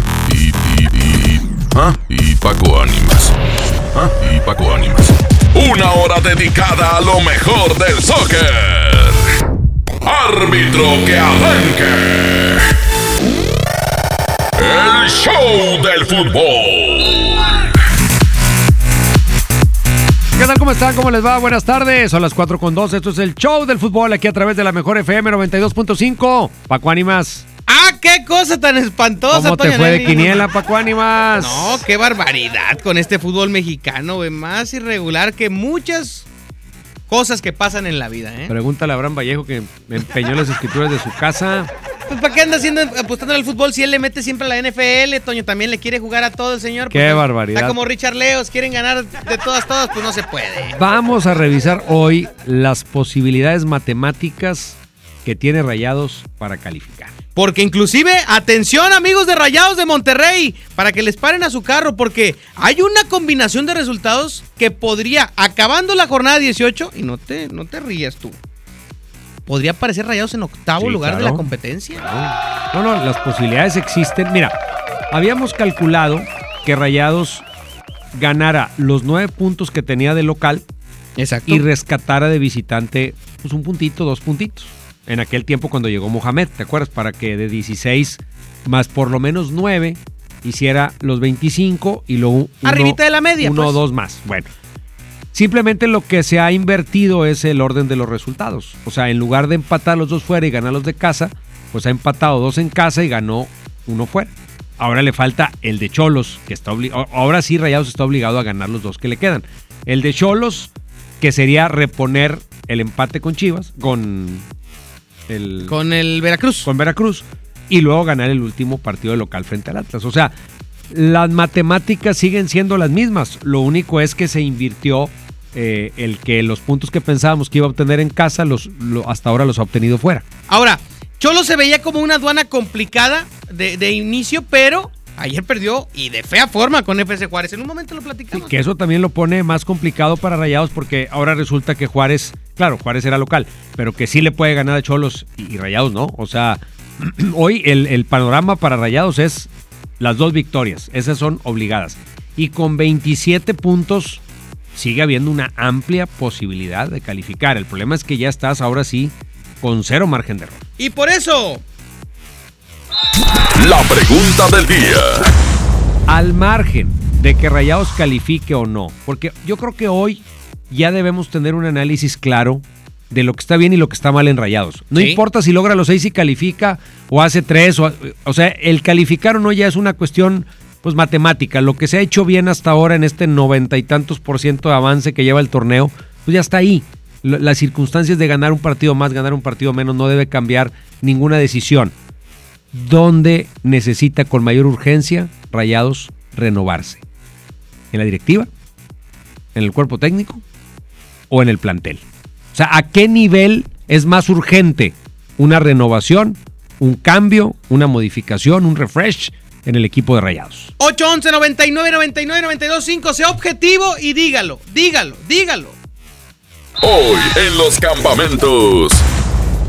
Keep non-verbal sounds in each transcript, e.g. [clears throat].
Con Y, y, y, ¿ah? y Paco Ánimas. ¿Ah? Y Paco Ánimas. Una hora dedicada a lo mejor del soccer. Árbitro que arranque. El show del fútbol. ¿Qué tal? ¿Cómo están? ¿Cómo les va? Buenas tardes. Son las 4 con 2. Esto es el show del fútbol aquí a través de la mejor FM 92.5. Paco Ánimas. ¡Ah, qué cosa tan espantosa! ¿Cómo te fue de Nelly! quiniela, Paco Ánimas? No, qué barbaridad con este fútbol mexicano, güey. Más irregular que muchas cosas que pasan en la vida, ¿eh? Pregúntale a Abraham Vallejo que me empeñó las escrituras de su casa. Pues, ¿para qué anda haciendo, apostando al fútbol si él le mete siempre a la NFL? Toño también le quiere jugar a todo el señor. Qué barbaridad. Está como Richard Leos, quieren ganar de todas, todas, pues no se puede. Vamos a revisar hoy las posibilidades matemáticas que tiene Rayados para calificar. Porque inclusive, atención amigos de Rayados de Monterrey, para que les paren a su carro, porque hay una combinación de resultados que podría, acabando la jornada 18, y no te, no te rías tú, podría aparecer Rayados en octavo Sí, lugar de la competencia. No, no, las posibilidades existen. Mira, habíamos calculado que Rayados ganara los nueve puntos que tenía de local Exacto. y rescatara de visitante pues un puntito, dos puntitos. En aquel tiempo cuando llegó Mohamed, ¿te acuerdas? Para que de 16 más por lo menos 9 hiciera los 25 y luego Arribita de la media, uno o pues. dos más. Bueno, simplemente lo que se ha invertido es el orden de los resultados. O sea, en lugar de empatar los dos fuera y ganar los de casa, pues ha empatado dos en casa y ganó uno fuera. Ahora le falta el de Cholos, que está obligado. Ahora sí, Rayados está obligado a ganar los dos que le quedan. El de Cholos, que sería reponer el empate con Chivas, con el Con el Veracruz. con Veracruz y luego ganar el último partido de local frente al Atlas. O sea, las matemáticas siguen siendo las mismas. Lo único es que se invirtió eh, el que los puntos que pensábamos que iba a obtener en casa, los, lo- hasta ahora los ha obtenido fuera. Ahora, Cholo se veía como una aduana complicada de, de inicio, pero ayer perdió y de fea forma con FC Juárez. En un momento lo platicamos. Que eso también lo pone más complicado para Rayados porque ahora resulta que Juárez, claro, Juárez era local, pero que sí le puede ganar a Cholos y, y Rayados no. O sea, [clears throat] hoy el, el panorama para Rayados es las dos victorias, esas son obligadas. Y con 27 puntos sigue habiendo una amplia posibilidad de calificar. El problema es que ya estás ahora sí con cero margen de error. Y por eso, La pregunta del día. al margen de que Rayados califique o no, porque yo creo que hoy ya debemos tener un análisis claro de lo que está bien y lo que está mal en Rayados. No Sí. importa si logra los seis y califica o hace tres, o, o sea, el calificar o no ya es una cuestión pues matemática. Lo que se ha hecho bien hasta ahora en este noventa y tantos por ciento de avance que lleva el torneo, pues ya está ahí. Las circunstancias de ganar un partido más, ganar un partido menos, no debe cambiar ninguna decisión. ¿Dónde necesita con mayor urgencia Rayados renovarse? ¿En la directiva? ¿En el cuerpo técnico? ¿O en el plantel? O sea, ¿a qué nivel es más urgente una renovación, un cambio, una modificación, un refresh en el equipo de Rayados? 811 99 99 92 5, sea objetivo y dígalo, dígalo, dígalo. Hoy en los campamentos.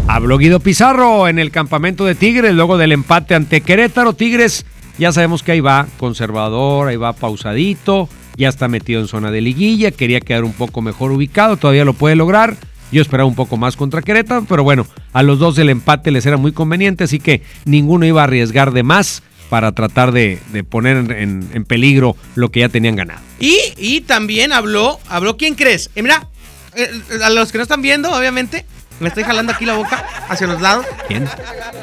Habló Guido Pizarro en el campamento de Tigres, luego del empate ante Querétaro. Tigres, ya sabemos que ahí va conservador, ahí va pausadito, ya está metido en zona de liguilla, quería quedar un poco mejor ubicado, todavía lo puede lograr. Yo esperaba un poco más contra Querétaro, pero bueno, a los dos el empate les era muy conveniente, así que ninguno iba a arriesgar de más para tratar de, poner en, en, peligro lo que ya tenían ganado. Y, y también habló, habló quién crees. Eh, mira, eh, a los que no están viendo, obviamente, me estoy jalando aquí la boca hacia los lados. ¿Quién?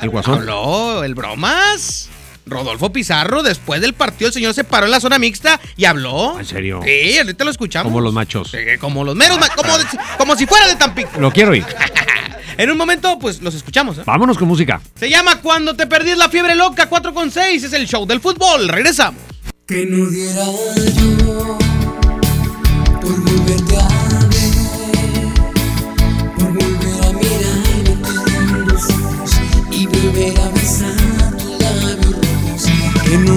¿El guasón? Habló el bromas. Rodolfo Pizarro, después del partido, el señor se paró en la zona mixta y habló. ¿En serio? Sí, ahorita lo escuchamos. Como los machos. Sí, como los meros, ma- como, como si fuera de Tampico. Lo quiero ir. [laughs] En un momento, pues los escuchamos. ¿eh? Vámonos con música. Se llama Cuando te perdís la fiebre loca 4 con 6. Es el show del fútbol. Regresamos. Que no diera yo por volverte a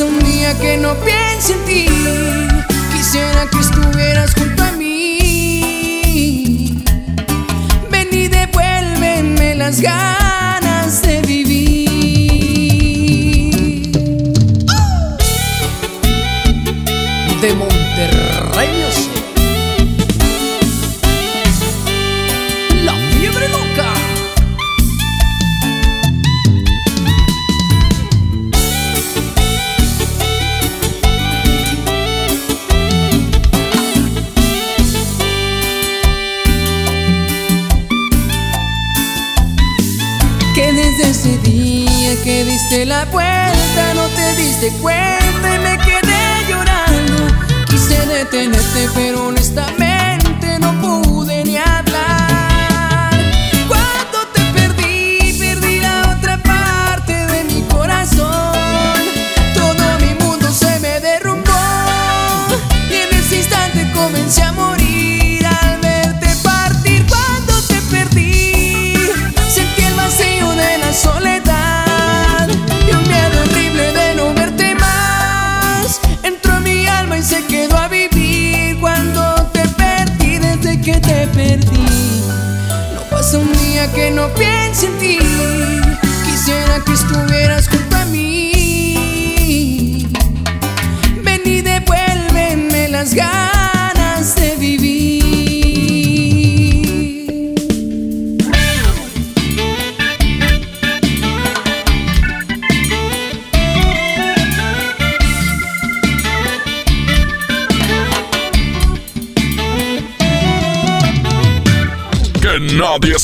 un día que no piense en ti. Quisiera que estuvieras junto a mí. Ven y devuélveme las ganas diste la vuelta no te diste cuenta y me quedé llorando. Quise detenerte, pero honestamente no pude perdí. No pasa un día que no piense en ti. Quisiera que estuvieras junto a mí. Ven y devuélveme las ganas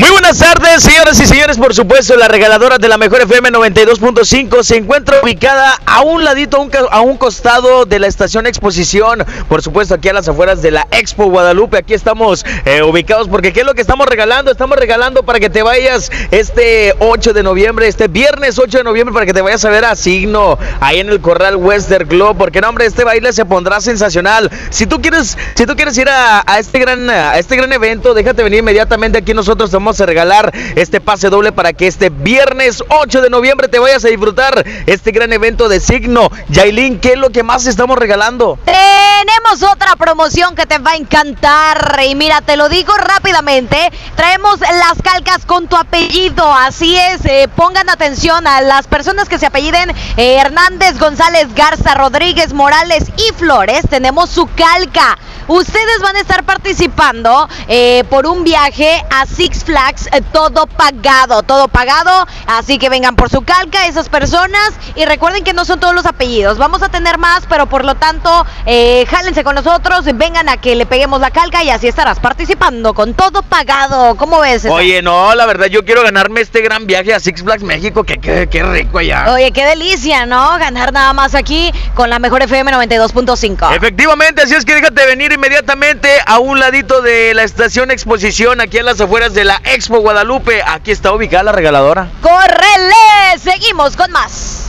Muy buenas tardes, señoras y señores. Por supuesto, la regaladora de la mejor FM 92.5 se encuentra ubicada a un ladito, a un, costado de la estación Exposición. Por supuesto, aquí a las afueras de la Expo Guadalupe. Aquí estamos eh, ubicados porque ¿qué es lo que estamos regalando? Estamos regalando para que te vayas este 8 de noviembre, este viernes 8 de noviembre, para que te vayas a ver a Signo ahí en el Corral Western Globe. Porque no, hombre, este baile se pondrá sensacional. Si tú quieres, si tú quieres ir a, a este gran, a este gran evento, déjate venir inmediatamente aquí nosotros te vamos a regalar este pase doble para que este viernes 8 de noviembre te vayas a disfrutar este gran evento de Signo. Yailin, ¿qué es lo que más estamos regalando? Tenemos otra promoción que te va a encantar. Y mira, te lo digo rápidamente. Traemos las calcas con tu apellido. Así es, eh, pongan atención a las personas que se apelliden eh, Hernández, González, Garza, Rodríguez, Morales y Flores. Tenemos su calca. Ustedes van a estar participando eh, por un viaje a Six Flags, eh, todo pagado, todo pagado. Así que vengan por su calca esas personas y recuerden que no son todos los apellidos. Vamos a tener más, pero por lo tanto, eh, jálense con nosotros, vengan a que le peguemos la calca y así estarás participando con todo pagado. ¿Cómo ves? César? Oye, no, la verdad, yo quiero ganarme este gran viaje a Six Flags México, que qué qué rico allá. Oye, qué delicia, ¿no? Ganar nada más aquí con la mejor FM 92.5. Efectivamente, así es que déjate venir inmediatamente a un ladito de la estación Exposición, aquí en las afueras de la Expo Guadalupe. Aquí está ubicada la regaladora. ¡Córrele! Seguimos con más.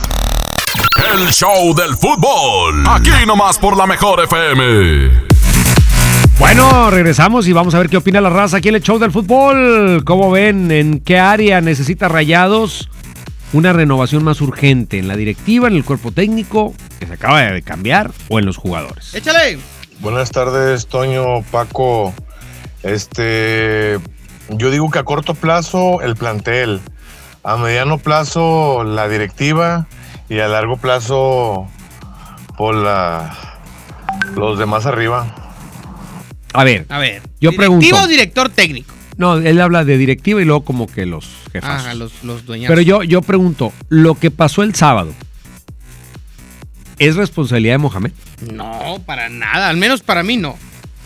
El show del fútbol. Aquí nomás por la mejor FM. Bueno, regresamos y vamos a ver qué opina la raza aquí en el show del fútbol. ¿Cómo ven? ¿En qué área necesita Rayados una renovación más urgente? ¿En la directiva, en el cuerpo técnico que se acaba de cambiar o en los jugadores? Échale. Buenas tardes, Toño, Paco. Este, yo digo que a corto plazo el plantel, a mediano plazo la directiva y a largo plazo por la los demás arriba. A ver, A ver. Yo ¿directivo pregunto. o director técnico? no, él habla de directiva y luego como que los jefes. Ajá, los, los dueños. Pero yo, yo pregunto, lo que pasó el sábado, ¿es responsabilidad de Mohamed? No, para nada. Al menos para mí no.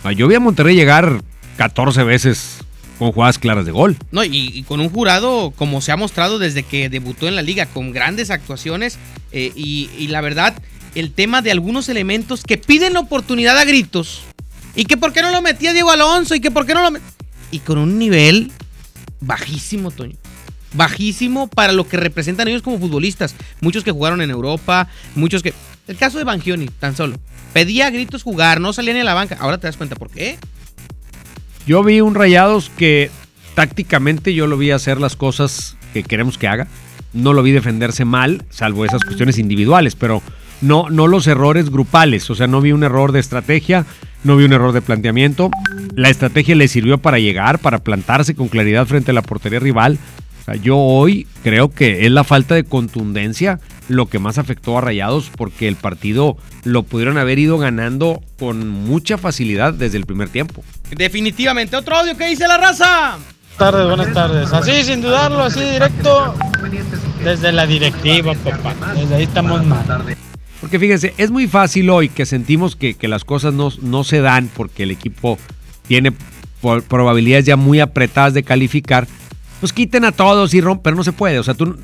Ah, Yo vi a Monterrey llegar 14 veces con jugadas claras de gol. No, y, con un jurado como se ha mostrado desde que debutó en la liga, con grandes actuaciones. eh, y, la verdad, el tema de algunos elementos que piden la oportunidad a gritos. Y que por qué no lo metía Diego Alonso. Y que por qué no lo met- Y con un nivel bajísimo, Toño. Bajísimo para lo que representan ellos como futbolistas. Muchos que jugaron en Europa, muchos que. El caso de Bangioni, tan solo. Pedía a gritos jugar, no salía ni a la banca. Ahora te das cuenta por qué. Yo vi un Rayados que tácticamente yo lo vi hacer las cosas que queremos que haga. No lo vi defenderse mal, salvo esas cuestiones individuales, pero no, no los errores grupales. O sea, no vi un error de estrategia, no vi un error de planteamiento. La estrategia le sirvió para llegar, para plantarse con claridad frente a la portería rival. Yo hoy creo que es la falta de contundencia lo que más afectó a Rayados porque el partido lo pudieron haber ido ganando con mucha facilidad desde el primer tiempo. Definitivamente. Otro audio que dice la raza. tardes, buenas tardes. Así, sin dudarlo, así directo, desde la directiva, papá. Desde ahí estamos mal. Porque fíjense, es muy fácil hoy que sentimos que, que las cosas no, no se dan porque el equipo tiene probabilidades ya muy apretadas de calificar. Pues quiten a todos y rompen, pero no se puede. O sea, tú,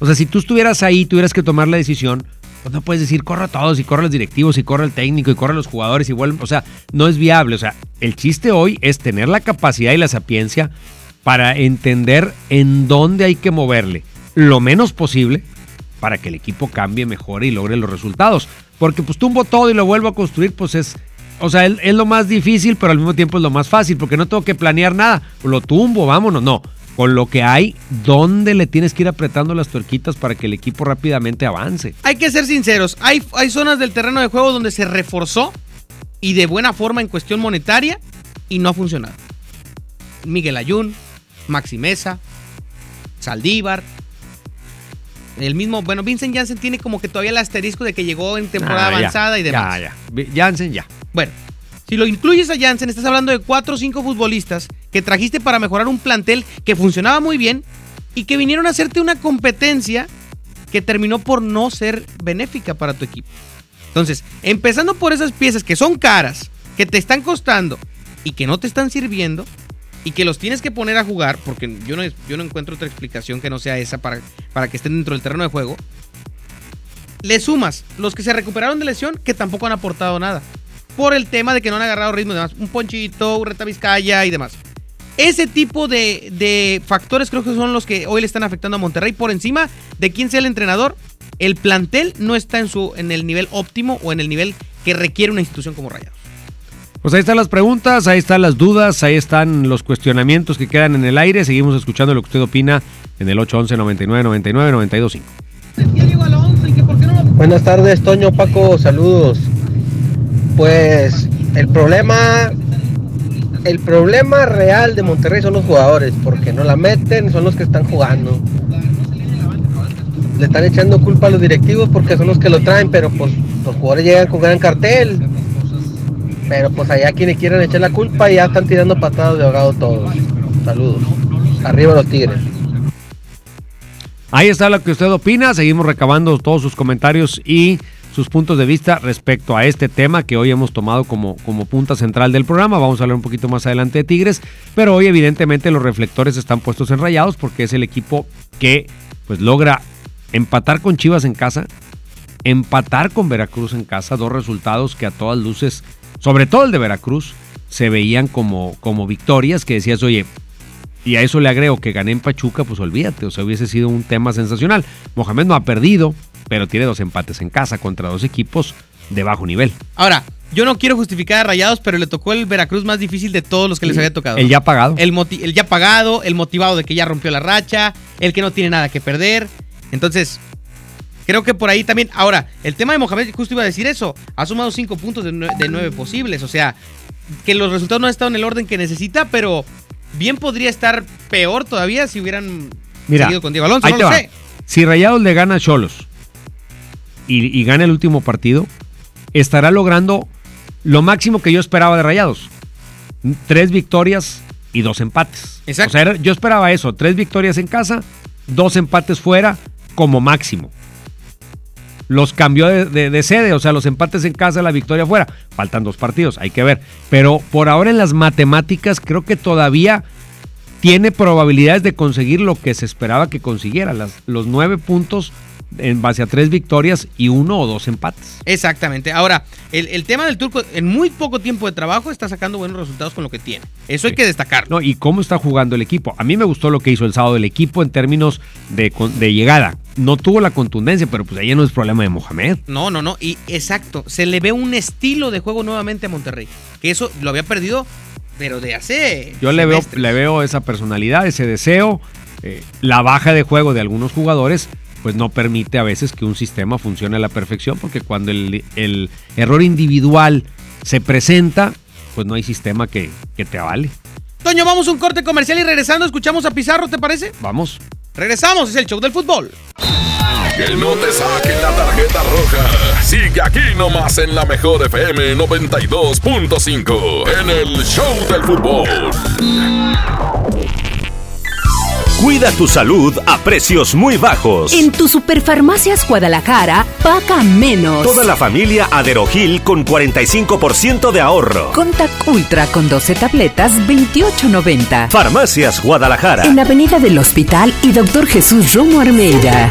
o sea, si tú estuvieras ahí, tuvieras que tomar la decisión, pues no puedes decir corre a todos y corre a los directivos y corre al técnico y corre a los jugadores y vuelven. O sea, no es viable. O sea, el chiste hoy es tener la capacidad y la sapiencia para entender en dónde hay que moverle lo menos posible para que el equipo cambie, mejore y logre los resultados. Porque pues tumbo todo y lo vuelvo a construir, pues es, o sea, es, es lo más difícil, pero al mismo tiempo es lo más fácil, porque no tengo que planear nada. Lo tumbo, vámonos, no. Con lo que hay, ¿dónde le tienes que ir apretando las tuerquitas para que el equipo rápidamente avance? Hay que ser sinceros. Hay, hay zonas del terreno de juego donde se reforzó y de buena forma en cuestión monetaria y no ha funcionado. Miguel Ayun, Maxi Mesa, Saldívar. El mismo, bueno, Vincent Janssen tiene como que todavía el asterisco de que llegó en temporada Ah, ya, avanzada y demás. Ya, ya. Jansen, ya. Bueno, si lo incluyes a Janssen, estás hablando de cuatro o cinco futbolistas que trajiste para mejorar un plantel que funcionaba muy bien y que vinieron a hacerte una competencia que terminó por no ser benéfica para tu equipo. Entonces, empezando por esas piezas que son caras, que te están costando y que no te están sirviendo y que los tienes que poner a jugar, porque yo no, yo no encuentro otra explicación que no sea esa para, para que estén dentro del terreno de juego, le sumas los que se recuperaron de lesión que tampoco han aportado nada. Por el tema de que no han agarrado ritmo y demás. Un ponchito, un reta Vizcaya y demás. Ese tipo de, de factores creo que son los que hoy le están afectando a Monterrey. Por encima de quién sea el entrenador, el plantel no está en, su, en el nivel óptimo o en el nivel que requiere una institución como Rayados. Pues ahí están las preguntas, ahí están las dudas, ahí están los cuestionamientos que quedan en el aire. Seguimos escuchando lo que usted opina en el 811 99 99 925. Buenas tardes, Toño, Paco, saludos. Pues el problema el problema real de Monterrey son los jugadores, porque no la meten, son los que están jugando. Le están echando culpa a los directivos porque son los que lo traen, pero pues los jugadores llegan con gran cartel. Pero pues allá quienes quieran echar la culpa ya están tirando patadas de ahogado todos. Saludos. Arriba los tigres. Ahí está lo que usted opina. Seguimos recabando todos sus comentarios y sus puntos de vista respecto a este tema que hoy hemos tomado como, como punta central del programa. Vamos a hablar un poquito más adelante de Tigres, pero hoy evidentemente los reflectores están puestos en rayados porque es el equipo que pues logra empatar con Chivas en casa, empatar con Veracruz en casa, dos resultados que a todas luces, sobre todo el de Veracruz, se veían como, como victorias que decías, oye, y a eso le agrego que gané en Pachuca, pues olvídate, o sea, hubiese sido un tema sensacional. Mohamed no ha perdido, pero tiene dos empates en casa contra dos equipos de bajo nivel. Ahora, yo no quiero justificar a Rayados, pero le tocó el Veracruz más difícil de todos los que les había tocado. El ya pagado. El, ya pagado, el motivado de que ya rompió la racha, el que no tiene nada que perder. Entonces, creo que por ahí también. Ahora, el tema de Mohamed, justo iba a decir eso. Ha sumado cinco puntos de, nue- de nueve posibles. O sea, que los resultados no han estado en el orden que necesita, pero bien podría estar peor todavía si hubieran Mira, seguido con Diego Alonso. ahí No te lo va. sé. Si Rayados le gana a Cholos y, y gana el último partido, estará logrando lo máximo que yo esperaba de Rayados. Tres victorias y dos empates. Exacto. O sea, yo esperaba eso, tres victorias en casa, dos empates fuera como máximo. Los cambió de, de- de sede, o sea, los empates en casa, la victoria fuera. Faltan dos partidos, hay que ver. Pero por ahora en las matemáticas creo que todavía tiene probabilidades de conseguir lo que se esperaba que consiguiera, las, los nueve puntos en base a tres victorias y uno o dos empates. Exactamente. Ahora, el, el tema del turco, en muy poco tiempo de trabajo, está sacando buenos resultados con lo que tiene. Eso hay que destacarlo. No, y cómo está jugando el equipo. A mí me gustó lo que hizo el sábado el equipo en términos de, de llegada. No tuvo la contundencia, pero pues ahí no es problema de Mohamed. No, no, no. Y exacto, se le ve un estilo de juego nuevamente a Monterrey. Que eso lo había perdido, pero de hace. Yo le veo, le veo esa personalidad, ese deseo. eh, la baja de juego de algunos jugadores, pues no permite a veces que un sistema funcione a la perfección, porque cuando el, el error individual se presenta, pues no hay sistema que, que te avale. Toño, vamos a un corte comercial y regresando escuchamos a Pizarro, ¿te parece? Vamos. Regresamos, es el show del fútbol. Que no te saquen la tarjeta roja. Sigue aquí nomás en la mejor FM 92.5 en el Show del Fútbol. Cuida tu salud a precios muy bajos. En tu Superfarmacias Guadalajara, paga menos. Toda la familia Aderogil con 45% de ahorro. Contact Ultra con 12 tabletas, 28.90. Farmacias Guadalajara. En Avenida del Hospital y Doctor Jesús Romo Armeida.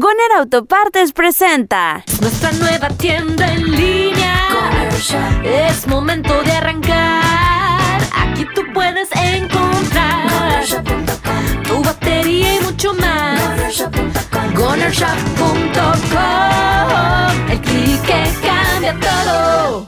Goner Autopartes presenta Nuestra nueva tienda en línea. Es momento de arrancar. Aquí tú puedes encontrar tu batería y mucho más. Gonershop.com. El clic que cambia todo.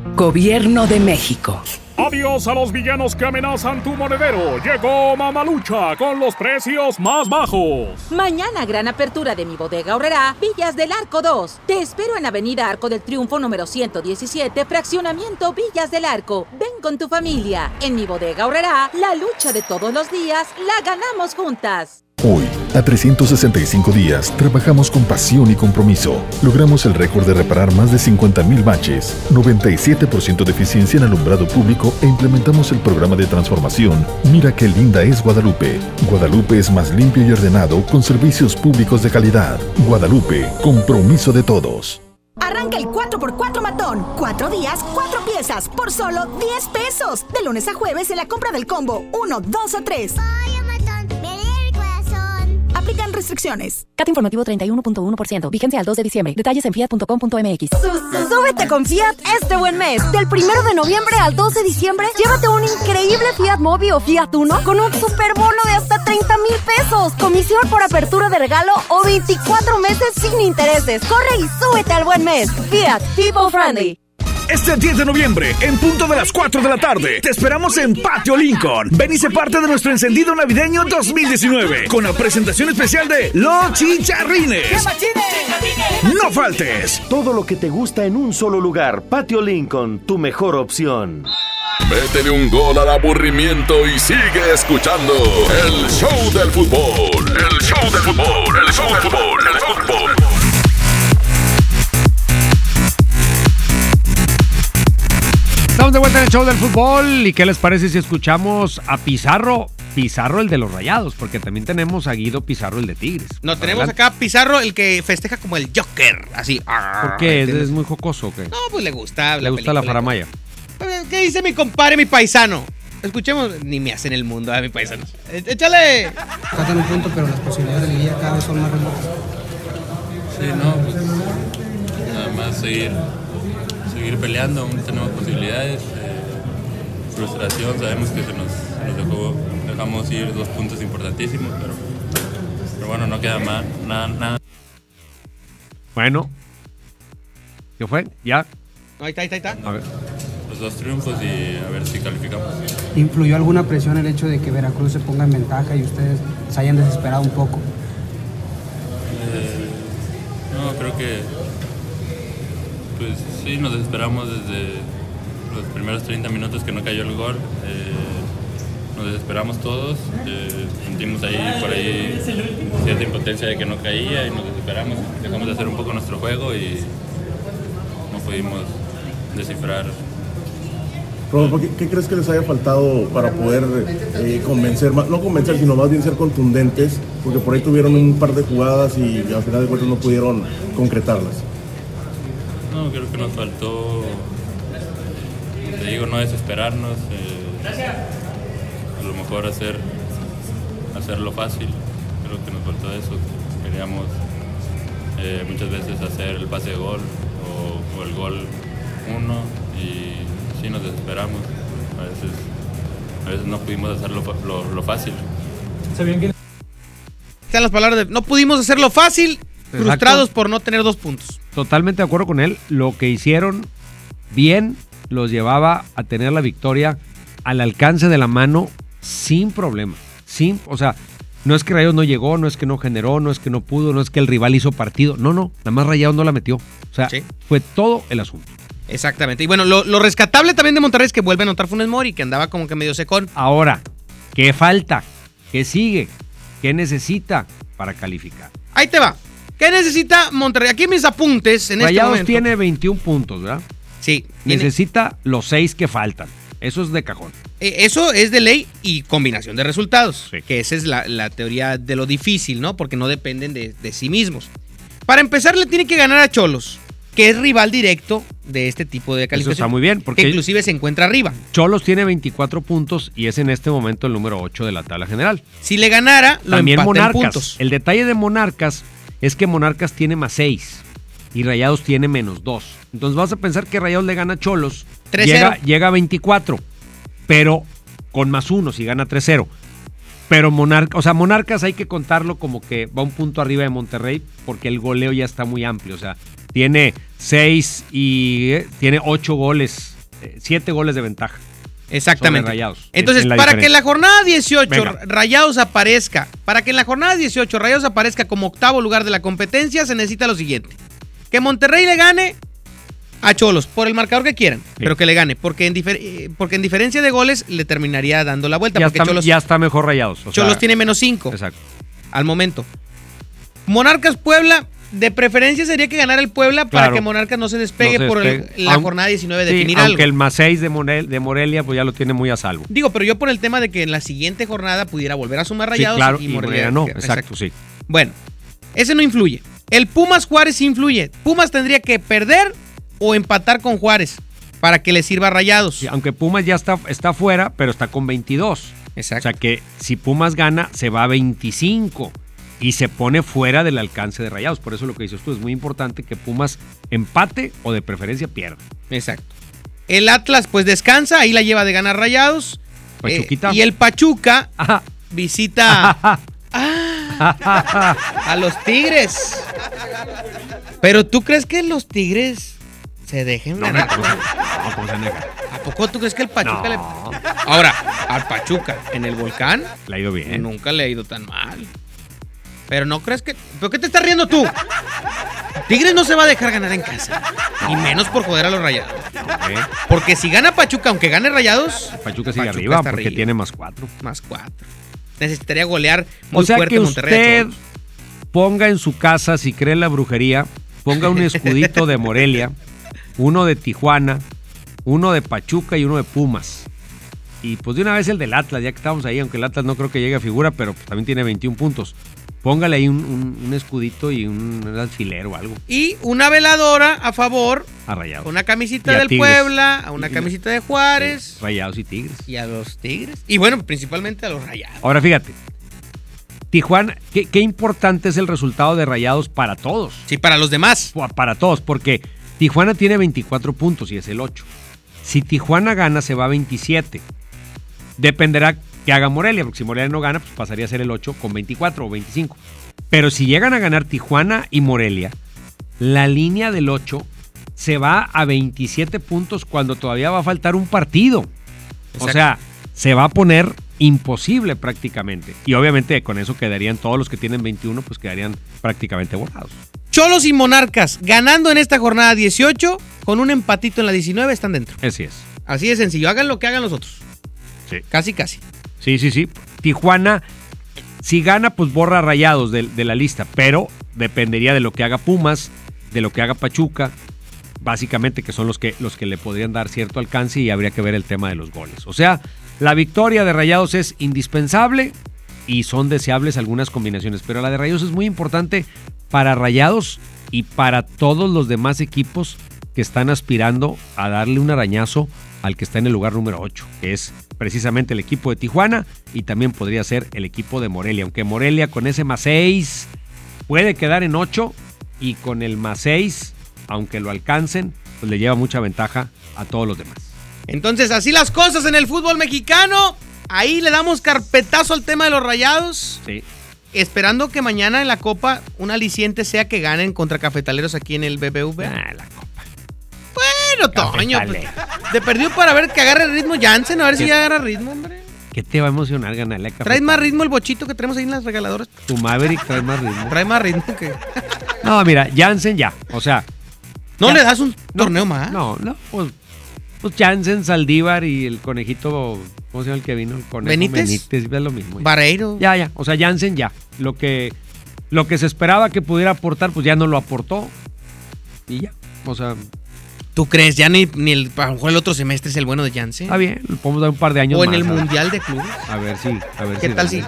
Gobierno de México. Adiós a los villanos que amenazan tu monedero. Llegó Mamalucha con los precios más bajos. Mañana gran apertura de mi bodega ahorrará Villas del Arco 2. Te espero en Avenida Arco del Triunfo número 117, fraccionamiento Villas del Arco. Ven con tu familia. En mi bodega ahorrará la lucha de todos los días la ganamos juntas. Hoy, a 365 días, trabajamos con pasión y compromiso. Logramos el récord de reparar más de 50.000 baches, 97% de eficiencia en alumbrado público e implementamos el programa de transformación Mira qué linda es Guadalupe. Guadalupe es más limpio y ordenado con servicios públicos de calidad. Guadalupe, compromiso de todos. Arranca el 4x4 matón. Cuatro días, cuatro piezas, por solo 10 pesos. De lunes a jueves en la compra del combo 1, 2 o 3. Aplican restricciones. CAT informativo 31.1%. Vigencia al 2 de diciembre. Detalles en fiat.com.mx. Súbete con Fiat este buen mes. Del 1 de noviembre al 2 de diciembre, llévate un increíble Fiat Mobi o Fiat Uno con un super bono de hasta 30 mil pesos. Comisión por apertura de regalo o 24 meses sin intereses. Corre y súbete al buen mes. Fiat People Friendly. Este 10 de noviembre, en punto de las 4 de la tarde, te esperamos en Patio Lincoln. Ven y sé parte de nuestro encendido navideño 2019 con la presentación especial de Los Chicharrines. No faltes. Todo lo que te gusta en un solo lugar. Patio Lincoln, tu mejor opción. Métele un gol al aburrimiento y sigue escuchando el show del fútbol. El show del fútbol, el show del fútbol, el show del fútbol. Estamos de vuelta en el show del fútbol. ¿Y qué les parece si escuchamos a Pizarro? Pizarro, el de los rayados, porque también tenemos a Guido Pizarro, el de Tigres. No, tenemos acá Pizarro, el que festeja como el Joker, así. ¿Por qué? ¿Es, es muy jocoso o qué? No, pues le gusta. ¿Le gusta la faramaya? ¿Qué dice mi compadre, mi paisano? Escuchemos, ni me hacen el mundo, a mi paisano. Eh, ¡Échale! Faltan un punto, pero las posibilidades de liguilla cada vez son más remotas. Sí, no, pues nada más seguir, seguir peleando, aún tenemos posibilidades. eh, frustración, sabemos que se nos, nos dejó, dejamos ir dos puntos importantísimos, pero, pero bueno, no queda más, nada, nada. Bueno. ¿Qué fue? ¿Ya? No, ahí está, ahí está, ahí está. A ver. Los dos triunfos y a ver si calificamos. ¿Influyó alguna presión el hecho de que Veracruz se ponga en ventaja y ustedes se hayan desesperado un poco? Eh, no, creo que pues sí, nos desesperamos desde los primeros 30 minutos que no cayó el gol. Eh, nos desesperamos todos, eh, sentimos ahí por ahí cierta impotencia de que no caía y nos desesperamos. Dejamos de hacer un poco nuestro juego y no pudimos descifrar ¿qué, crees que les haya faltado para poder eh, convencer, no convencer, sino más bien ser contundentes? Porque por ahí tuvieron un par de jugadas y al final de cuentas no pudieron concretarlas. No, creo que nos faltó, te digo, no desesperarnos, eh, a lo mejor hacer, hacerlo fácil, creo que nos faltó eso, queríamos eh, muchas veces hacer el pase de gol o, o el gol uno y sí nos desesperamos, a veces, a veces no pudimos hacerlo fa- lo, lo fácil. Están las palabras de no pudimos hacerlo fácil, frustrados por no tener dos puntos. Totalmente de acuerdo con él. Lo que hicieron bien los llevaba a tener la victoria al alcance de la mano sin problema. Sin, o sea, No es que Rayados no llegó, no es que no generó, no es que no pudo, no es que el rival hizo partido. No, no, nada más Rayados no la metió. O sea, fue todo el asunto. Exactamente. Y bueno, lo, lo rescatable también de Monterrey es que vuelve a anotar Funes Mori, que andaba como que medio secón. Ahora, ¿qué falta? ¿Qué sigue? ¿Qué necesita para calificar? Ahí te va. ¿Qué necesita Monterrey? Aquí mis apuntes en este Rayados momento. tiene 21 puntos, ¿verdad? Sí. tiene- Necesita los seis que faltan. Eso es de cajón. Eh, Eso es de ley y combinación de resultados. Que esa es la, la teoría de lo difícil, ¿no? Porque no dependen de, de sí mismos. Para empezar, le tiene que ganar a Cholos, que es rival directo de este tipo de calificación. está muy bien, porque- Que inclusive se encuentra arriba. Cholos tiene 24 puntos y es en este momento el número 8 de la tabla general. Si le ganara, lo También empata en Monarcas. puntos. El detalle de Monarcas es que Monarcas tiene más 6 y Rayados tiene menos 2. Entonces vas a pensar que Rayados le gana a Cholos. 3-0. Llega, llega a 24, pero con más 1 si gana 3-0. Pero Monarcas, o sea, Monarcas hay que contarlo como que va un punto arriba de Monterrey porque el goleo ya está muy amplio. O sea, tiene 6 y eh, tiene 8 goles, 7 goles de ventaja. Exactamente. sobre Rayados, Entonces, en para que en la jornada 18 Venga. Rayados aparezca, para que en la jornada 18 Rayados aparezca como octavo lugar de la competencia, se necesita lo siguiente. Que Monterrey le gane a Cholos, por el marcador que quieran, pero que le gane, porque en, eh, porque en diferencia de goles le terminaría dando la vuelta, Ya porque está, Cholos, ya está mejor Rayados. o sea, Cholos tiene menos 5 Exacto. al momento. Monarcas Puebla, de preferencia sería que ganara el Puebla para que Monarcas no se despegue No se por el- la jornada 19 de Sí, definir aunque algo. el más 6 de, Morel- de Morelia pues ya lo tiene muy a salvo. Digo, pero yo por el tema de que en la siguiente jornada pudiera volver a sumar rayados sí, claro, y, y, Morelia Morelia no, que- exacto, sí. Bueno, ese no influye. El Pumas Juárez influye. Pumas tendría que perder o empatar con Juárez para que le sirva a rayados. Sí, aunque Pumas ya está, está fuera, pero está con 22. Exacto. O sea que si Pumas gana, se va a 25 y se pone fuera del alcance de Rayados. Por eso lo que dices tú es muy importante que Pumas empate o de preferencia pierda. Exacto. El Atlas pues descansa, ahí la lleva de ganar rayados. Pachuquita. Eh, y el Pachuca visita [laughs] a los Tigres. Pero tú crees que los Tigres se dejen ganar? ¿A poco tú crees que el Pachuca le... Ahora, al Pachuca en el volcán Le ha ido bien. nunca le ha ido tan mal. Pero no crees que... ¿Pero qué te estás riendo tú? Tigres no se va a dejar ganar en casa. Y menos por joder a los rayados. Porque si gana Pachuca, aunque gane rayados... Pachuca sigue Pachuca arriba está porque arriba. tiene más 4. Más cuatro. Necesitaría golear muy O sea fuerte que Monterrey. usted ponga en su casa, si cree en la brujería, ponga un escudito de Morelia, uno de Tijuana, uno de Pachuca y uno de Pumas. Y pues de una vez el del Atlas, ya que estamos ahí, aunque el Atlas no creo que llegue a figura, pero pues también tiene 21 puntos. Póngale ahí un, un- un escudito y un, alfiler o algo Y una veladora a favor, a Rayados. una camisita a del Tigres. Puebla, a una camisita de Juárez Rayados y Tigres. y a los Tigres. Y bueno, principalmente a los rayados. Ahora fíjate, Tijuana, qué, qué importante es el resultado de Rayados para todos. Sí, para los demás. Para todos, porque Tijuana tiene 24 puntos y es el 8. Si Tijuana gana, se va a 27. Dependerá que haga Morelia, porque si Morelia no gana, pues pasaría a ser el 8 con 24 o 25. Pero si llegan a ganar Tijuana y Morelia, la línea del 8 se va a 27 puntos cuando todavía va a faltar un partido. O sea, se va a poner imposible prácticamente. Y obviamente con eso quedarían todos los que tienen 21, pues quedarían prácticamente borrados. Cholos y Monarcas ganando en esta jornada 18 con un empatito en la 19 están dentro. Así es. Así de sencillo. Hagan lo que hagan los otros. Sí. Casi, casi. Sí, sí, sí. Tijuana, si gana, pues borra rayados de, la lista, pero dependería de lo que haga Pumas, de lo que haga Pachuca, básicamente que son los que, los que le podrían dar cierto alcance y habría que ver el tema de los goles. O sea, la victoria de Rayados es indispensable y son deseables algunas combinaciones, pero la de Rayados es muy importante para Rayados y para todos los demás equipos que están aspirando a darle un arañazo al que está en el lugar número 8, que es precisamente el equipo de Tijuana y también podría ser el equipo de Morelia, aunque Morelia con ese más 6 puede quedar en 8 y con el más 6, aunque lo alcancen, pues le lleva mucha ventaja a todos los demás. Entonces, así las cosas en el fútbol mexicano. Ahí le damos carpetazo al tema de los rayados. Sí. Esperando que mañana en la Copa un aliciente sea que ganen contra Cafetaleros aquí en el BBV. Ah, la Copa. Bueno, Toño, pues, de perdido para ver que agarre ritmo Jansen, a ver si ya agarra ritmo, hombre. ¿Qué te va a emocionar ganarle a Café Trae más ritmo el bochito que tenemos ahí en las regaladoras. Tu Maverick trae más ritmo. Trae más ritmo que. No, mira, Jansen ya. O sea. ¿No ya. le das un torneo más? No, no, pues. Pues Jansen, Saldívar y el conejito. ¿Cómo se llama el que vino? El conejo ¿Benítez? Benítez, es lo mismo. ya. Ya, ya. O sea, Jansen ya. Lo que, lo que se esperaba que pudiera aportar, pues ya no lo aportó. Y ya. O sea, ¿Tú crees? Ya ni, ni el, a lo mejor el otro semestre es el bueno de Janssen. está bien. Le podemos dar un par de años O en más, el. Mundial de Clubes. A ver si. A ver ¿Qué si tal gana. si?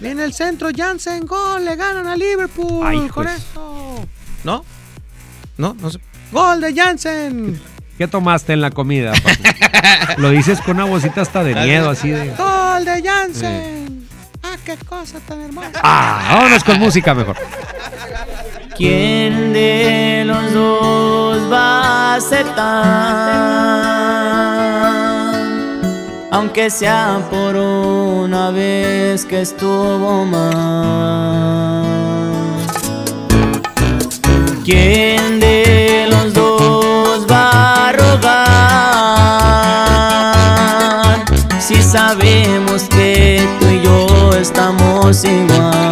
Viene el centro, Janssen, gol, le ganan a Liverpool. Ay, con pues. esto. ¿No? ¿No? No sé. ¡Gol de Janssen! ¿Qué tomaste en la comida, papi? [laughs] Lo dices con una vocita hasta de miedo, así de. ¡Gol de Janssen! ¡Ah, qué cosa tan hermosa! Ah, vámonos con música mejor. ¿Quién de los dos va a aceptar? Aunque sea por una vez que estuvo mal. ¿Quién de los dos va a rogar? Si sabemos que tú y yo estamos igual.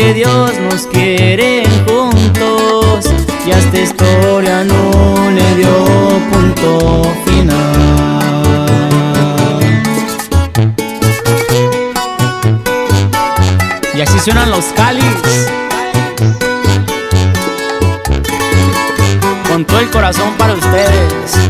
que Dios nos quiere juntos y a esta historia no le dio punto final. Y así suenan los cáliz. Con todo el corazón para ustedes.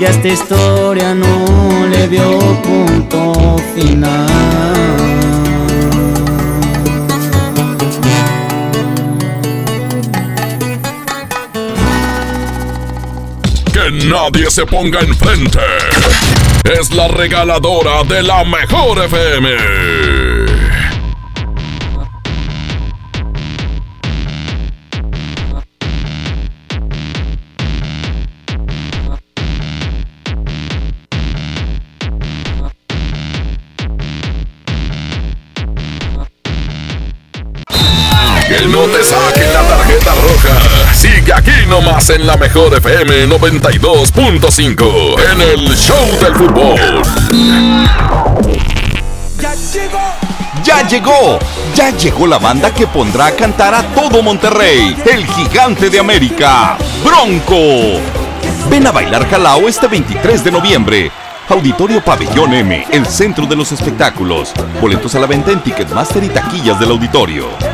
y a esta historia no le dio punto final. Que nadie se ponga enfrente. Es la regaladora de la mejor FM. Sigue aquí nomás en la mejor FM 92.5 en el Show del Fútbol. Ya llegó, ya llegó la banda que pondrá a cantar a todo Monterrey, el gigante de América, Bronco. Ven a bailar Jalao este 23 de noviembre. Auditorio Pabellón M, el centro de los espectáculos. Boletos a la venta en Ticketmaster y taquillas del auditorio.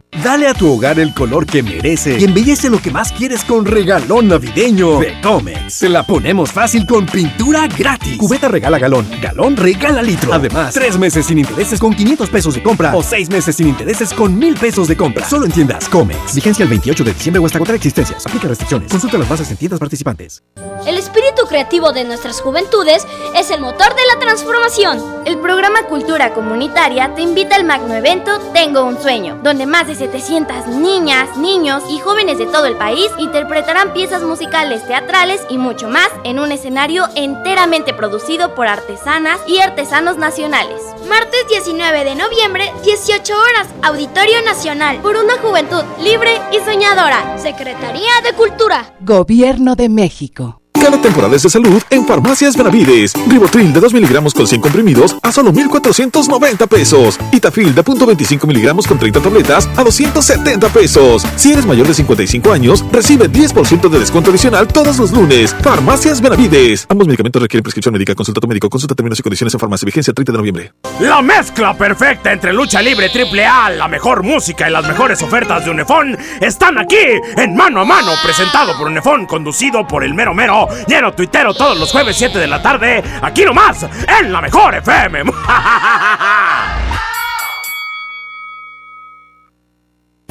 Dale a tu hogar el color que merece y embellece lo que más quieres con regalón navideño de Comex. Se la ponemos fácil con pintura gratis. Cubeta regala galón, galón regala litro. Además, tres meses sin intereses con 500 pesos de compra o seis meses sin intereses con 1000 pesos de compra. Solo en tiendas Comex. Vigencia el 28 de diciembre o hasta agotar existencias. Aplica restricciones. Consulta las bases en tiendas participantes. El espíritu creativo de nuestras juventudes es el motor de la transformación. El programa Cultura Comunitaria te invita al magno evento Tengo un sueño, donde más de 700 niñas, niños y jóvenes de todo el país interpretarán piezas musicales, teatrales y mucho más en un escenario enteramente producido por artesanas y artesanos nacionales. Martes 19 de noviembre, 18 horas, Auditorio Nacional, por una juventud libre y soñadora. Secretaría de Cultura. Gobierno de México. Cada temporada es de salud en Farmacias Benavides. Ribotril de 2 miligramos con 100 comprimidos a solo 1,490 pesos. Itafil de 0.25 miligramos con 30 tabletas a 270 pesos. Si eres mayor de 55 años, recibe 10% de descuento adicional todos los lunes. Farmacias Benavides. Ambos medicamentos requieren prescripción médica. Consulta a tu médico. Consulta términos y condiciones en farmacia. Vigencia el 30 de noviembre. La mezcla perfecta entre lucha libre triple A, la mejor música y las mejores ofertas de Unefón están aquí en Mano a Mano, presentado por Unefón, conducido por el mero mero lleno tuitero todos los jueves 7 de la tarde, aquí nomás, en la mejor FM. [laughs]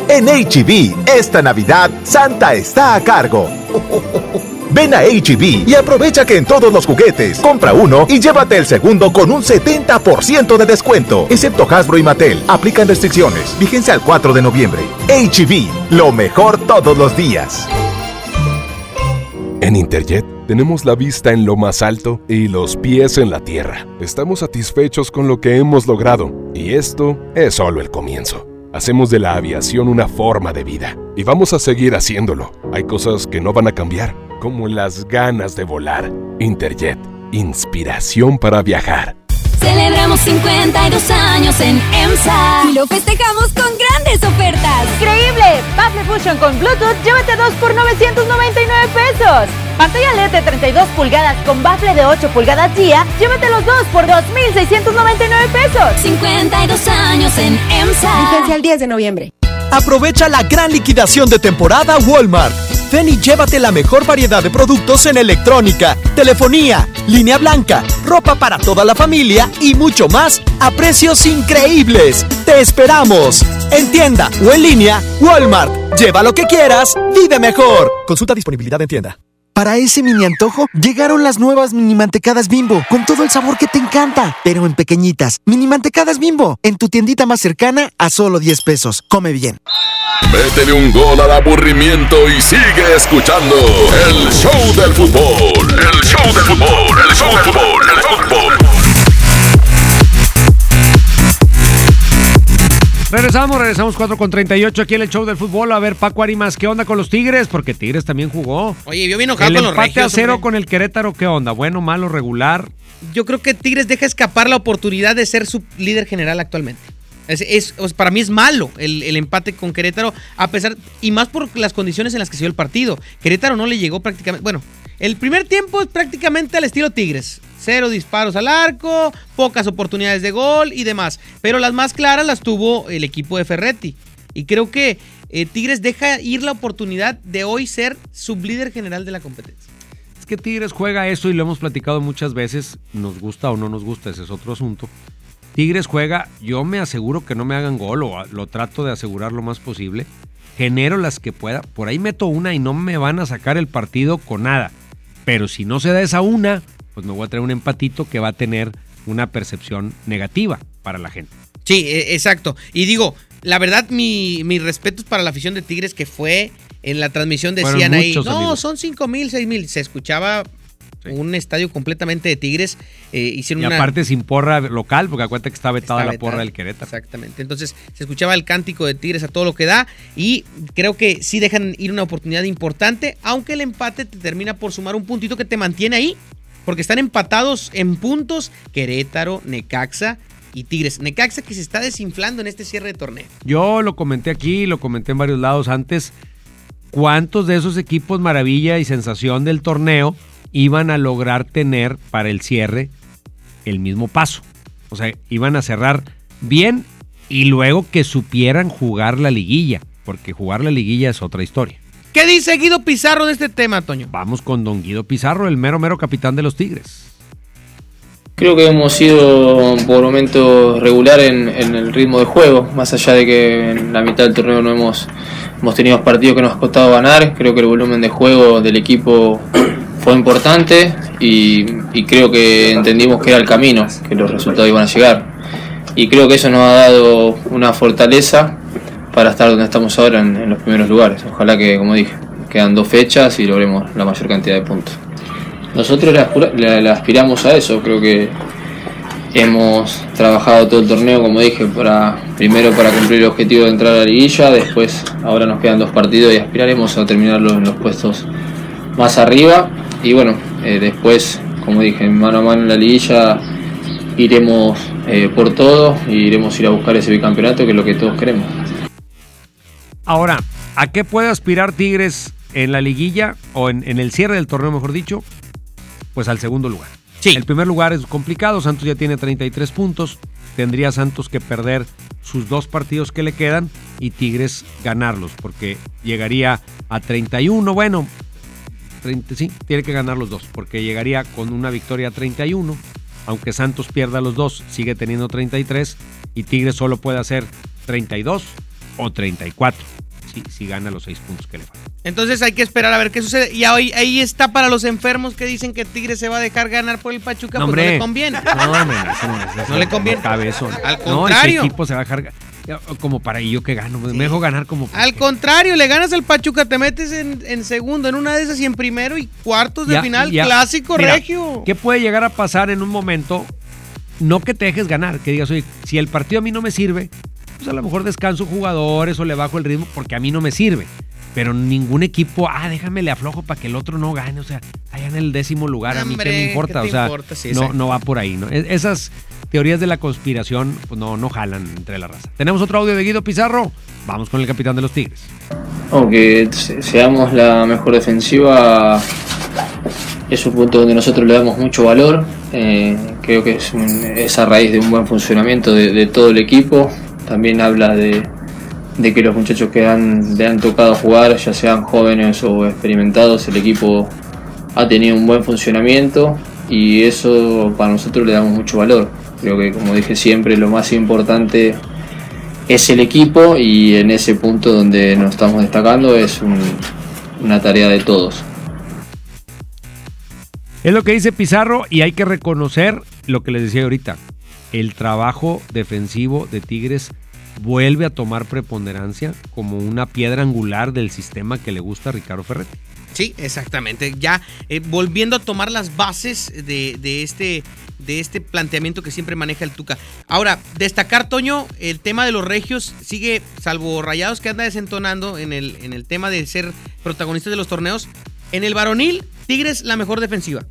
En HB, esta Navidad, Santa está a cargo. [laughs] Ven a HB y aprovecha que en todos los juguetes compra uno y llévate el segundo con un 70% de descuento, excepto Hasbro y Mattel. Aplican restricciones. Vigencia al 4 de noviembre. HB, lo mejor todos los días. En Interjet tenemos la vista en lo más alto y los pies en la tierra. Estamos satisfechos con lo que hemos logrado y esto es solo el comienzo. Hacemos de la aviación una forma de vida y vamos a seguir haciéndolo. Hay cosas que no van a cambiar, como las ganas de volar. Interjet, inspiración para viajar. Celebramos 52 años en EMSA y lo festejamos con grandes ofertas. ¡Increíble! Bafle Fusion con Bluetooth, llévate dos por 999 pesos. Pantalla LED de 32 pulgadas con bafle de 8 pulgadas día, llévate los dos por 2,699 pesos. 52 años en EMSA. Vigencia el 10 de noviembre. Aprovecha la gran liquidación de temporada Walmart. Ven y llévate la mejor variedad de productos en electrónica, telefonía, línea blanca, ropa para toda la familia y mucho más a precios increíbles. ¡Te esperamos! En tienda o en línea, Walmart. Lleva lo que quieras, vive mejor. Consulta disponibilidad en tienda. Para ese mini antojo, llegaron las nuevas mini mantecadas bimbo, con todo el sabor que te encanta, pero en pequeñitas. Mini mantecadas bimbo, en tu tiendita más cercana a solo 10 pesos. Come bien. Métele un gol al aburrimiento y sigue escuchando el show del fútbol. El show del fútbol, el show del fútbol, el fútbol. Regresamos, regresamos 4 con 38 aquí en el show del fútbol. A ver, Paco Arimas, ¿qué onda con los Tigres? Porque Tigres también jugó. Oye, yo vino con El los empate regios, a cero hombre. con el Querétaro, ¿qué onda? Bueno, malo, regular. Yo creo que Tigres deja escapar la oportunidad de ser su líder general actualmente. Es, es- para mí es malo el, el empate con Querétaro, a pesar, y más por las condiciones en las que se dio el partido. Querétaro no le llegó prácticamente. Bueno, el primer tiempo es prácticamente al estilo Tigres. Cero disparos al arco, pocas oportunidades de gol y demás. Pero las más claras las tuvo el equipo de Ferretti. Y creo que eh, Tigres deja ir la oportunidad de hoy ser sublíder general de la competencia. Es que Tigres juega eso y lo hemos platicado muchas veces. Nos gusta o no nos gusta, ese es otro asunto. Tigres juega, yo me aseguro que no me hagan gol o lo trato de asegurar lo más posible. Genero las que pueda. Por ahí meto una y no me van a sacar el partido con nada. Pero si no se da esa una, pues me voy a traer un empatito que va a tener una percepción negativa para la gente. Sí, e- exacto. Y digo, la verdad, mi, mis respetos para la afición de Tigres que fue en la transmisión decían ahí, no, amigos. son 5 mil, 6 mil. Se escuchaba un estadio completamente de Tigres. eh, hicieron Y una... aparte sin porra local, porque acuérdate que está vetada Está la porra del Querétaro. Exactamente. Entonces se escuchaba el cántico de Tigres a todo lo que da y creo que sí dejan ir una oportunidad importante, aunque el empate te termina por sumar un puntito que te mantiene ahí, porque están empatados en puntos Querétaro, Necaxa y Tigres. Necaxa que se está desinflando en este cierre de torneo. Yo lo comenté aquí, lo comenté en varios lados antes. ¿Cuántos de esos equipos maravilla y sensación del torneo iban a lograr tener para el cierre el mismo paso? O sea, iban a cerrar bien y luego que supieran jugar la liguilla, porque jugar la liguilla es otra historia. ¿Qué dice Guido Pizarro de este tema, Toño? Vamos con don Guido Pizarro, el mero mero capitán de los Tigres. Creo que hemos sido por momentos regular en, en el ritmo de juego, más allá de que en la mitad del torneo no hemos, hemos tenido partidos que nos ha costado ganar, creo que el volumen de juego del equipo [clears throat] fue importante y, y creo que entendimos que era el camino, que los resultados iban a llegar. Y creo que eso nos ha dado una fortaleza para estar donde estamos ahora en, los primeros lugares. Ojalá que, como dije, quedan dos fechas y logremos la mayor cantidad de puntos. Nosotros le, aspira- le- le aspiramos a eso, creo que hemos trabajado todo el torneo, como dije, para primero para cumplir el objetivo de entrar a la liguilla, después ahora nos quedan dos partidos y aspiraremos a terminarlo en los puestos más arriba y bueno, eh, después, como dije, mano a mano en la liguilla iremos eh, por todo y iremos ir a buscar ese bicampeonato que es lo que todos queremos. Ahora, ¿a qué puede aspirar Tigres en la liguilla o en, en el cierre del torneo, mejor dicho? Pues al segundo lugar. Sí. El primer lugar es complicado, Santos ya tiene 33 puntos, tendría Santos que perder sus dos partidos que le quedan y Tigres ganarlos, porque llegaría a 31, bueno, 30, sí, tiene que ganar los dos, porque llegaría con una victoria a 31, aunque Santos pierda los dos, sigue teniendo 33 y Tigres solo puede hacer 32 o 34 si, si gana los seis puntos que le faltan. Entonces hay que esperar a ver qué sucede. Y ahí, ahí está para los enfermos que dicen que Tigres se va a dejar ganar por el Pachuca, No, pues no hombre. le conviene. No, no, no, no, No le conviene. cabe eso. Al No, contrario. ese equipo se va a dejar como para y yo que gano, me dejo ganar como Al contrario, le ganas al Pachuca, te metes en, en segundo, en una de esas y en primero y cuartos de Ya- final, ya- clásico Mira, regio. ¿Qué puede llegar a pasar en un momento? No que te dejes ganar, que digas, oye, si el partido a mí no me sirve, pues a lo mejor descanso jugadores o le bajo el ritmo porque a mí no me sirve. Pero ningún equipo, ah, déjame le aflojo para que el otro no gane. O sea, allá en el décimo lugar, a mí qué me importa. ¿qué te o sea, importa? Sí, no, no va por ahí, ¿no? Es- Esas teorías de la conspiración, pues no, no jalan entre la raza. Tenemos otro audio de Guido Pizarro. Vamos con el capitán de los Tigres. Aunque se- seamos la mejor defensiva, es un punto donde nosotros le damos mucho valor. Eh, creo que es, un- es a raíz de un buen funcionamiento de, de todo el equipo. También habla de, que los muchachos que han, le han tocado jugar, ya sean jóvenes o experimentados, el equipo ha tenido un buen funcionamiento y eso para nosotros le damos mucho valor. Creo que como dije siempre, lo más importante es el equipo y en ese punto donde nos estamos destacando es un- una tarea de todos. Es lo que dice Pizarro y hay que reconocer lo que les decía ahorita. El trabajo defensivo de Tigres vuelve a tomar preponderancia como una piedra angular del sistema que le gusta a Ricardo Ferretti. Sí, exactamente. Ya eh, volviendo a tomar las bases de, este, de este planteamiento que siempre maneja el Tuca. Ahora, destacar, Toño, el tema de los regios sigue, salvo Rayados que anda desentonando en el, en el tema de ser protagonistas de los torneos. En el varonil, Tigres la mejor defensiva.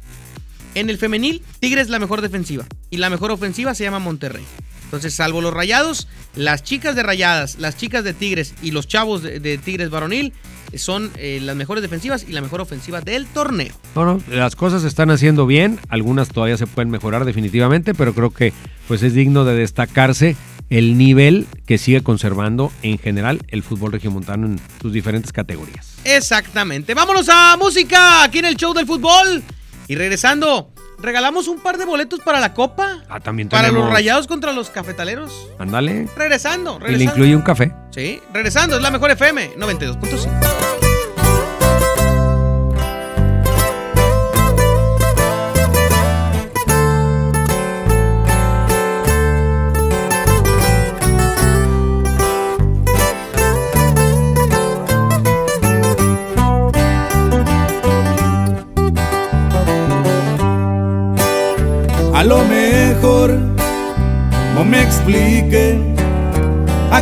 En el femenil, Tigres la mejor defensiva. Y la mejor ofensiva se llama Monterrey. Entonces, salvo los rayados, las chicas de rayadas, las chicas de Tigres y los chavos de, de Tigres varonil son eh, las mejores defensivas y la mejor ofensiva del torneo. No, no, las cosas se están haciendo bien, algunas todavía se pueden mejorar definitivamente, pero creo que pues es digno de destacarse el nivel que sigue conservando en general el fútbol regiomontano en sus diferentes categorías. Exactamente. Vámonos a música aquí en el show del fútbol. Y regresando, regalamos un par de boletos para la Copa. Ah, también Para tenemos. los rayados contra los cafetaleros. Ándale. Regresando, Y le regresando. incluye un café. Sí, regresando, es la mejor FM 92.5.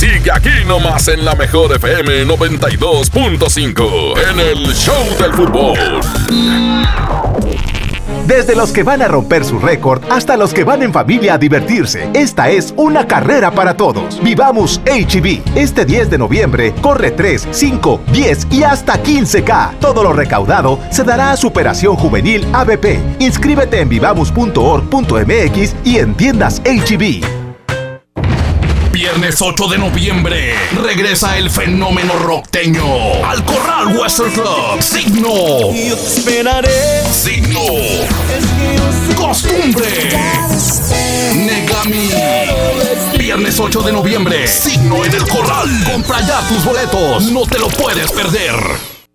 Sigue aquí nomás en la mejor FM 92.5 en el Show del Fútbol. Desde los que van a romper su récord hasta los que van en familia a divertirse, esta es una carrera para todos. Vivamos HB. Este 10 de noviembre corre 3, 5, 10 y hasta 15K. Todo lo recaudado se dará a Superación Juvenil ABP. Inscríbete en vivamos.org.mx y en tiendas HB. Viernes 8 de noviembre regresa el fenómeno rockteño al Corral Western Club. Signo. Yo te esperaré. Signo. Costumbre. Negami. Viernes 8 de noviembre. Signo en el Corral. Compra ya tus boletos. No te lo puedes perder.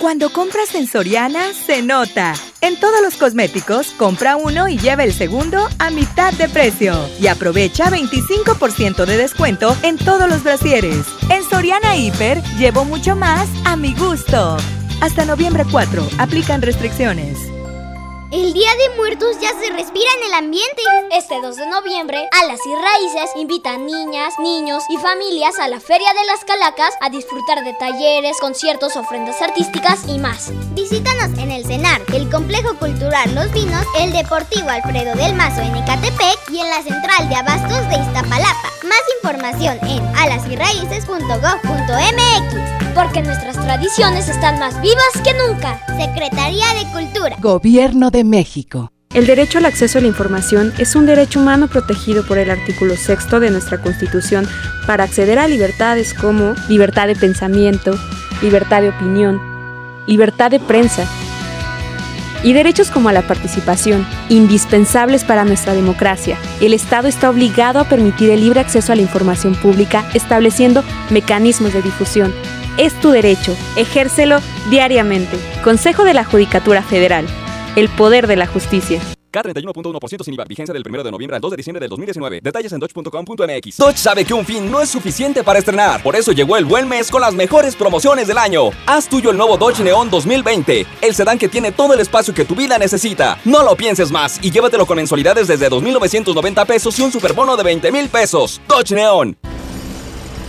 Cuando compras en Soriana, se nota. En todos los cosméticos, compra uno y lleva el segundo a mitad de precio. Y aprovecha 25% de descuento en todos los brasieres. En Soriana Hiper, llevo mucho más a mi gusto. Hasta noviembre 4, aplican restricciones. El Día de Muertos ya se respira en el ambiente. Este 2 de noviembre, Alas y Raíces invita a niñas, niños y familias a la Feria de las Calacas a disfrutar de talleres, conciertos, ofrendas artísticas y más. Visítanos en el CENAR, el Complejo Cultural Los Vinos, el Deportivo Alfredo del Mazo en Ecatepec y en la Central de Abastos de Iztapalapa. Más información en alasyraíces.gov.mx porque nuestras tradiciones están más vivas que nunca. Secretaría de Cultura. Gobierno de México. El derecho al acceso a la información es un derecho humano protegido por el artículo 6 de nuestra Constitución para acceder a libertades como libertad de pensamiento, libertad de opinión, libertad de prensa y derechos como a la participación, indispensables para nuestra democracia. El Estado está obligado a permitir el libre acceso a la información pública, estableciendo mecanismos de difusión. Es tu derecho, ejércelo diariamente. Consejo de la Judicatura Federal. El poder de la justicia. K31.1% sin IVA. Vigencia del 1 de noviembre al 2 de diciembre del 2019. Detalles en dodge.com.mx. Dodge sabe que un fin no es suficiente para estrenar. Por eso llegó el buen mes con las mejores promociones del año. Haz tuyo el nuevo Dodge Neon 2020. El sedán que tiene todo el espacio que tu vida necesita. No lo pienses más y llévatelo con mensualidades desde 2.990 pesos y un superbono de 20 mil pesos. Dodge Neon.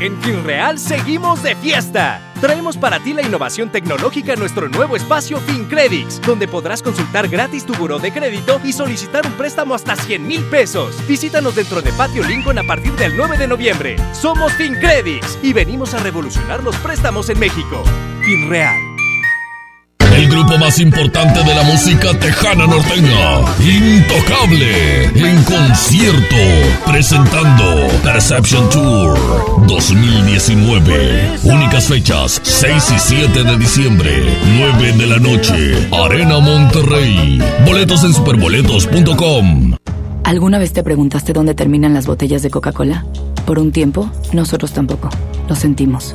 En FinReal seguimos de fiesta. Traemos para ti la innovación tecnológica en nuestro nuevo espacio FinCredits, donde podrás consultar gratis tu buró de crédito y solicitar un préstamo hasta 100 mil pesos. Visítanos dentro de Patio Lincoln a partir del 9 de noviembre. Somos FinCredits y venimos a revolucionar los préstamos en México. FinReal. El grupo más importante de la música tejana norteña, Intocable, en concierto, presentando Perception Tour 2019. Únicas fechas, 6 y 7 de diciembre, 9 de la noche, Arena Monterrey. Boletos en superboletos.com. ¿Alguna vez te preguntaste dónde terminan las botellas de Coca-Cola? Por un tiempo, nosotros tampoco. Lo sentimos.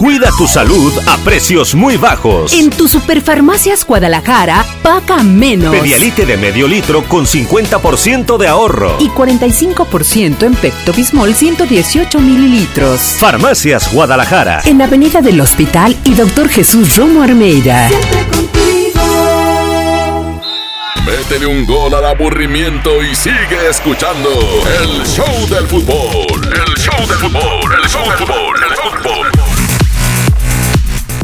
Cuida tu salud a precios muy bajos. En tu Superfarmacias Guadalajara, paga menos. Pedialite de medio litro con 50% de ahorro. Y 45% en Pecto Bismol 118 mililitros. Farmacias Guadalajara. En Avenida del Hospital y Doctor Jesús Romo Armeida. Métele un gol al aburrimiento y sigue escuchando el show del fútbol. El show del fútbol. El show del fútbol. El show del fútbol.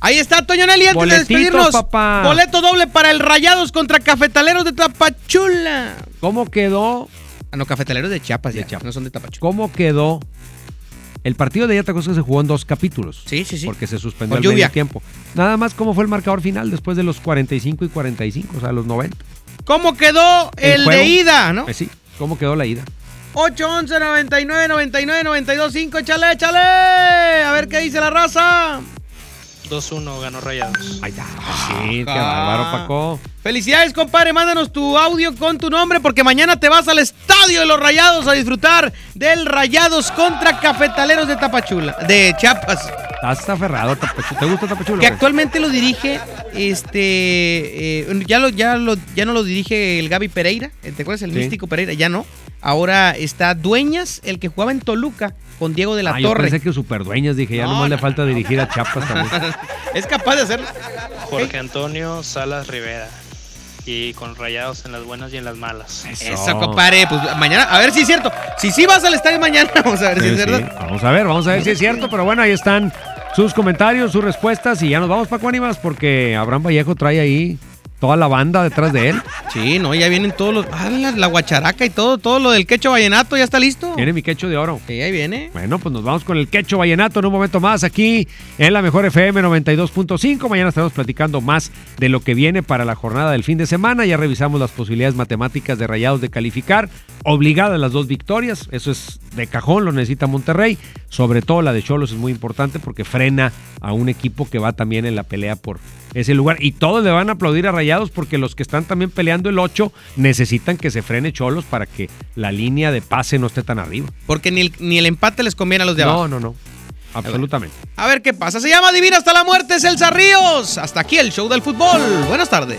Ahí está, Toño Nelly, antes de despedirnos. papá. Boleto doble para el Rayados contra Cafetaleros de Tapachula. ¿Cómo quedó? Ah, no, Cafetaleros de Chiapas, ya, no son de Tapachula. ¿Cómo quedó? El partido de ayer te acuerdas que se jugó en dos capítulos. Sí, sí, sí. Porque se suspendió al lluvia. medio tiempo. Nada más cómo fue el marcador final después de los 45 y 45, o sea, los 90. ¿Cómo quedó el, de ida, no? Pues sí, ¿cómo quedó la ida? 8, 11, 99, 99, 92, 5, échale, échale. A ver qué dice la raza. 2-1 ganó Rayados. Ahí está. Sí, qué bárbaro, Paco. Felicidades, compadre. Mándanos tu audio con tu nombre porque mañana te vas al estadio de los Rayados a disfrutar del Rayados contra Cafetaleros de Tapachula, de Chiapas. Estás aferrado, Tapachula. ¿Te gusta Tapachula? Que actualmente lo dirige, este, eh, ya, lo, ya, lo, ya no lo dirige el Gaby Pereira, ¿te acuerdas? El Sí. místico Pereira, ya no. Ahora está Dueñas, el que jugaba en Toluca con Diego de la Ah, yo Torre. pensé que superdueñas, dije, ya No, nomás le no, falta dirigir a Chiapas también. [laughs] es capaz de hacerlo. Jorge Antonio Salas Rivera. Y con Rayados en las buenas y en las malas. Eso, compadre. Pues mañana, a ver si es cierto. Si sí vas al estadio mañana, [laughs] vamos a ver si es sí. verdad. Vamos a ver, vamos a ver si es cierto, pero bueno, ahí están sus comentarios, sus respuestas y ya nos vamos, Paco Ánimas, porque Abraham Vallejo trae ahí toda la banda detrás de él. Sí, no, ya vienen todos los. Ah, la, la guacharaca y todo, todo lo del quecho vallenato, ya está listo. Tiene mi quecho de oro. Sí, ahí viene. Bueno, pues nos vamos con el quecho vallenato en un momento más aquí en la mejor FM 92.5. Mañana estaremos platicando más de lo que viene para la jornada del fin de semana. Ya revisamos las posibilidades matemáticas de Rayados de calificar. Obligadas las dos victorias. Eso es de cajón, lo necesita Monterrey. Sobre todo la de Cholos es muy importante porque frena a un equipo que va también en la pelea por ese lugar. Y todos le van a aplaudir a Rayados porque los que están también peleando el 8 necesitan que se frene Cholos para que la línea de pase no esté tan arriba. Porque ni el, ni el empate les conviene a los de No, abajo. no, no. Absolutamente. A ver qué pasa. Se llama Divina hasta la muerte, es Elsa Ríos. Hasta aquí el show del fútbol. Buenas tardes.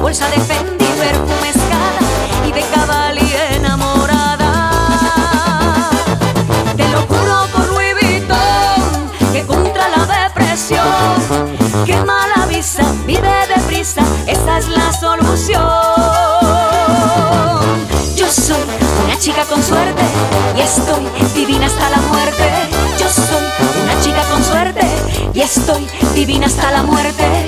Bolsa de Fendi, perfume escala y de cabalí enamorada. Te lo juro por Louis Vuitton que contra la depresión quema la visa, vive deprisa, esa es la solución. Yo soy una chica con suerte y estoy divina hasta la muerte. Yo soy una chica con suerte y estoy divina hasta la muerte.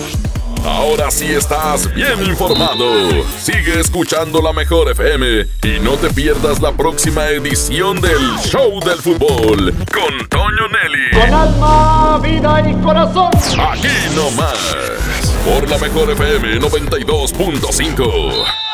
Ahora sí estás bien informado. Sigue escuchando la mejor FM y no te pierdas la próxima edición del Show del Fútbol con Toño Nelly. Con alma, vida y corazón. Aquí nomás. Por la mejor FM 92.5.